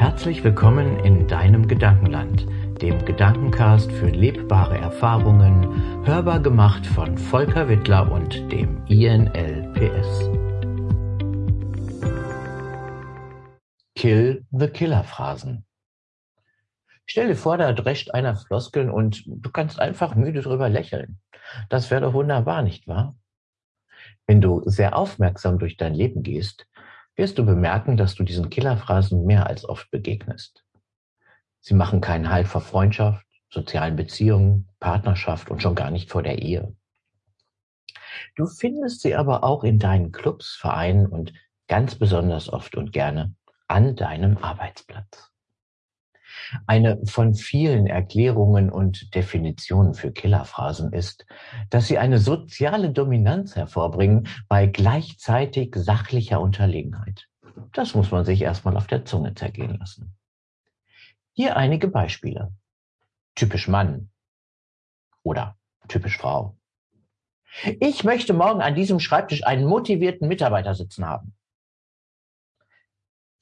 Herzlich willkommen in deinem Gedankenland, dem Gedankencast für lebbare Erfahrungen, hörbar gemacht von Volker Wittler und dem INLPS. Kill the Killer Phrasen. Stell dir vor, da drescht einer Floskeln und du kannst einfach müde drüber lächeln. Das wäre doch wunderbar, nicht wahr? Wenn du sehr aufmerksam durch dein Leben gehst, wirst du bemerken, dass du diesen Killerphrasen mehr als oft begegnest. Sie machen keinen Halt vor Freundschaft, sozialen Beziehungen, Partnerschaft und schon gar nicht vor der Ehe. Du findest sie aber auch in deinen Clubs, Vereinen und ganz besonders oft und gerne an deinem Arbeitsplatz. Eine von vielen Erklärungen und Definitionen für Killerphrasen ist, dass sie eine soziale Dominanz hervorbringen bei gleichzeitig sachlicher Unterlegenheit. Das muss man sich erstmal auf der Zunge zergehen lassen. Hier einige Beispiele. Typisch Mann oder typisch Frau. Ich möchte morgen an diesem Schreibtisch einen motivierten Mitarbeiter sitzen haben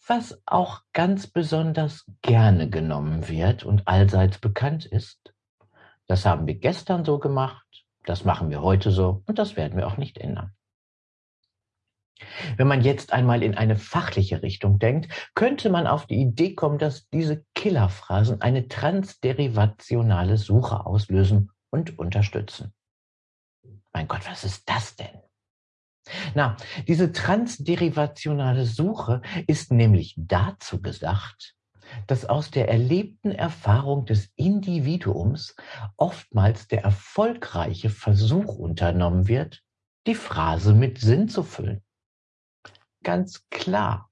was auch ganz besonders gerne genommen wird und allseits bekannt ist. Das haben wir gestern so gemacht, das machen wir heute so und das werden wir auch nicht ändern. Wenn man jetzt einmal in eine fachliche Richtung denkt, könnte man auf die Idee kommen, dass diese Killerphrasen eine transderivationale Suche auslösen und unterstützen. Mein Gott, was ist das denn? Na, diese transderivationale Suche ist nämlich dazu gedacht, dass aus der erlebten Erfahrung des Individuums oftmals der erfolgreiche Versuch unternommen wird, die Phrase mit Sinn zu füllen. Ganz klar.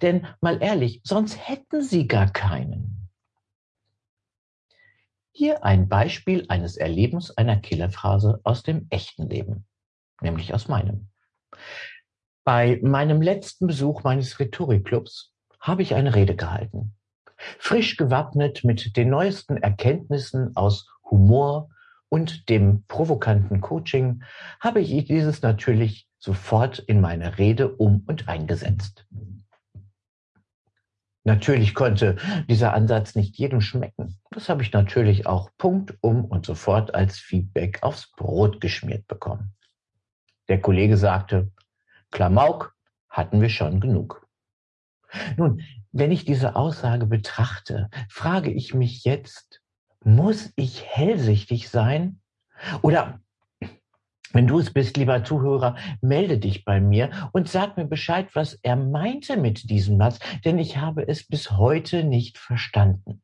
Denn mal ehrlich, sonst hätten sie gar keinen. Hier ein Beispiel eines Erlebens einer Killerphrase aus dem echten Leben, nämlich aus meinem. Bei meinem letzten Besuch meines Rhetorikclubs habe ich eine Rede gehalten. Frisch gewappnet mit den neuesten Erkenntnissen aus Humor und dem provokanten Coaching habe ich dieses natürlich sofort in meine Rede um und eingesetzt. Natürlich konnte dieser Ansatz nicht jedem schmecken. Das habe ich natürlich auch Punkt um und sofort als Feedback aufs Brot geschmiert bekommen. Der Kollege sagte, Klamauk hatten wir schon genug. Nun, wenn ich diese Aussage betrachte, frage ich mich jetzt, muss ich hellsichtig sein? Oder wenn du es bist, lieber Zuhörer, melde dich bei mir und sag mir Bescheid, was er meinte mit diesem Satz, denn ich habe es bis heute nicht verstanden.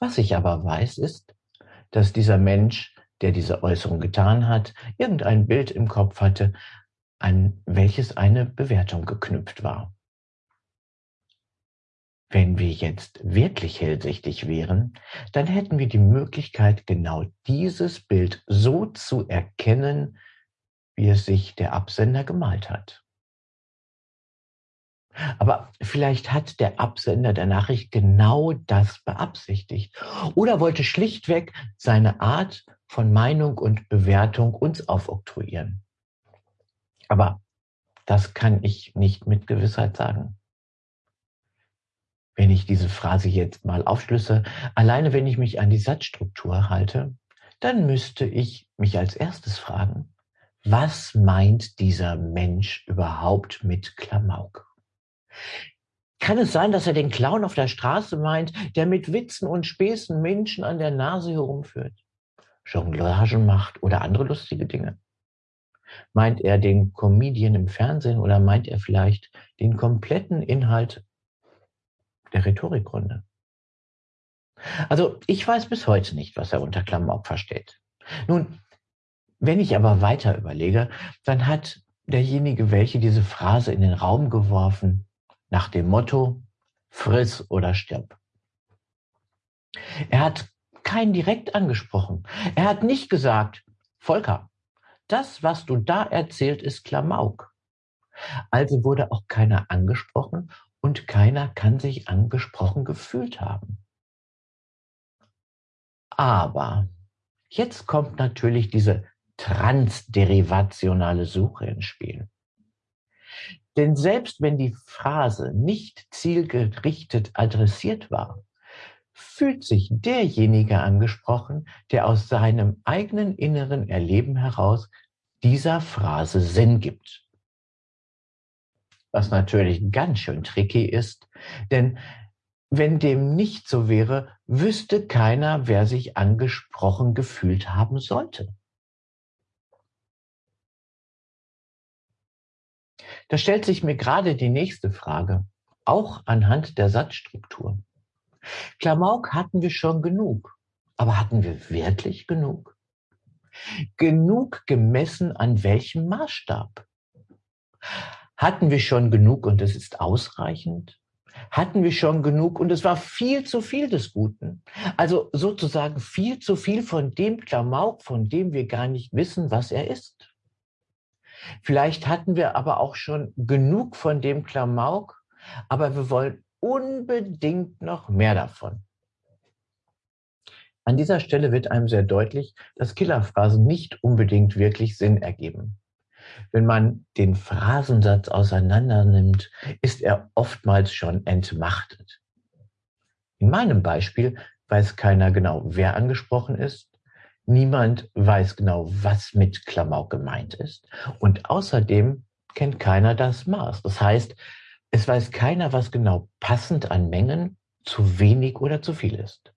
Was ich aber weiß, ist, dass dieser Mensch der diese Äußerung getan hat, irgendein Bild im Kopf hatte, an welches eine Bewertung geknüpft war. Wenn wir jetzt wirklich hellsichtig wären, dann hätten wir die Möglichkeit, genau dieses Bild so zu erkennen, wie es sich der Absender gemalt hat. Aber vielleicht hat der Absender der Nachricht genau das beabsichtigt oder wollte schlichtweg seine Art von Meinung und Bewertung uns aufoktroyieren. Aber das kann ich nicht mit Gewissheit sagen. Wenn ich diese Phrase jetzt mal aufschlüsse, alleine wenn ich mich an die Satzstruktur halte, dann müsste ich mich als erstes fragen, was meint dieser Mensch überhaupt mit Klamauk? Kann es sein, dass er den Clown auf der Straße meint, der mit Witzen und Späßen Menschen an der Nase herumführt? Jonglagen macht oder andere lustige Dinge? Meint er den Comedian im Fernsehen oder meint er vielleicht den kompletten Inhalt der Rhetorikgründe? Also ich weiß bis heute nicht, was er unter Klamauk versteht. Nun, wenn ich aber weiter überlege, dann hat derjenige, welche diese Phrase in den Raum geworfen, nach dem Motto, friss oder stirb. Er hat keinen direkt angesprochen. Er hat nicht gesagt, Volker, das, was du da erzählt, ist Klamauk. Also wurde auch keiner angesprochen und keiner kann sich angesprochen gefühlt haben. Aber jetzt kommt natürlich diese transderivationale Suche ins Spiel. Denn selbst wenn die Phrase nicht zielgerichtet adressiert war, fühlt sich derjenige angesprochen, der aus seinem eigenen inneren Erleben heraus dieser Phrase Sinn gibt. Was natürlich ganz schön tricky ist, denn wenn dem nicht so wäre, wüsste keiner, wer sich angesprochen gefühlt haben sollte. Da stellt sich mir gerade die nächste Frage, auch anhand der Satzstruktur. Klamauk hatten wir schon genug, aber hatten wir wirklich genug? Genug gemessen an welchem Maßstab? Hatten wir schon genug und es ist ausreichend? Hatten wir schon genug und es war viel zu viel des Guten? Also sozusagen viel zu viel von dem Klamauk, von dem wir gar nicht wissen, was er ist. Vielleicht hatten wir aber auch schon genug von dem Klamauk, aber wir wollen unbedingt noch mehr davon. An dieser Stelle wird einem sehr deutlich, dass Killerphrasen nicht unbedingt wirklich Sinn ergeben. Wenn man den Phrasensatz auseinander nimmt, ist er oftmals schon entmachtet. In meinem Beispiel weiß keiner genau, wer angesprochen ist. Niemand weiß genau, was mit Klamauk gemeint ist. Und außerdem kennt keiner das Maß. Das heißt, es weiß keiner, was genau passend an Mengen zu wenig oder zu viel ist.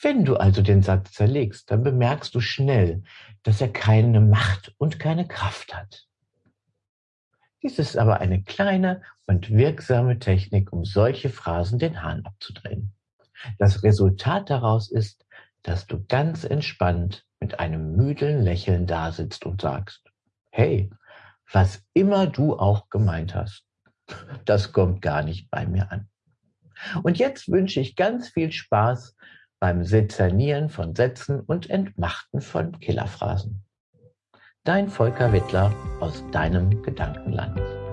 Wenn du also den Satz zerlegst, dann bemerkst du schnell, dass er keine Macht und keine Kraft hat. Dies ist aber eine kleine und wirksame Technik, um solche Phrasen den Hahn abzudrehen. Das Resultat daraus ist, dass du ganz entspannt mit einem müden Lächeln dasitzt und sagst, hey, was immer du auch gemeint hast, das kommt gar nicht bei mir an. Und jetzt wünsche ich ganz viel Spaß beim Sezernieren von Sätzen und Entmachten von Killerphrasen. Dein Volker Wittler aus deinem Gedankenland.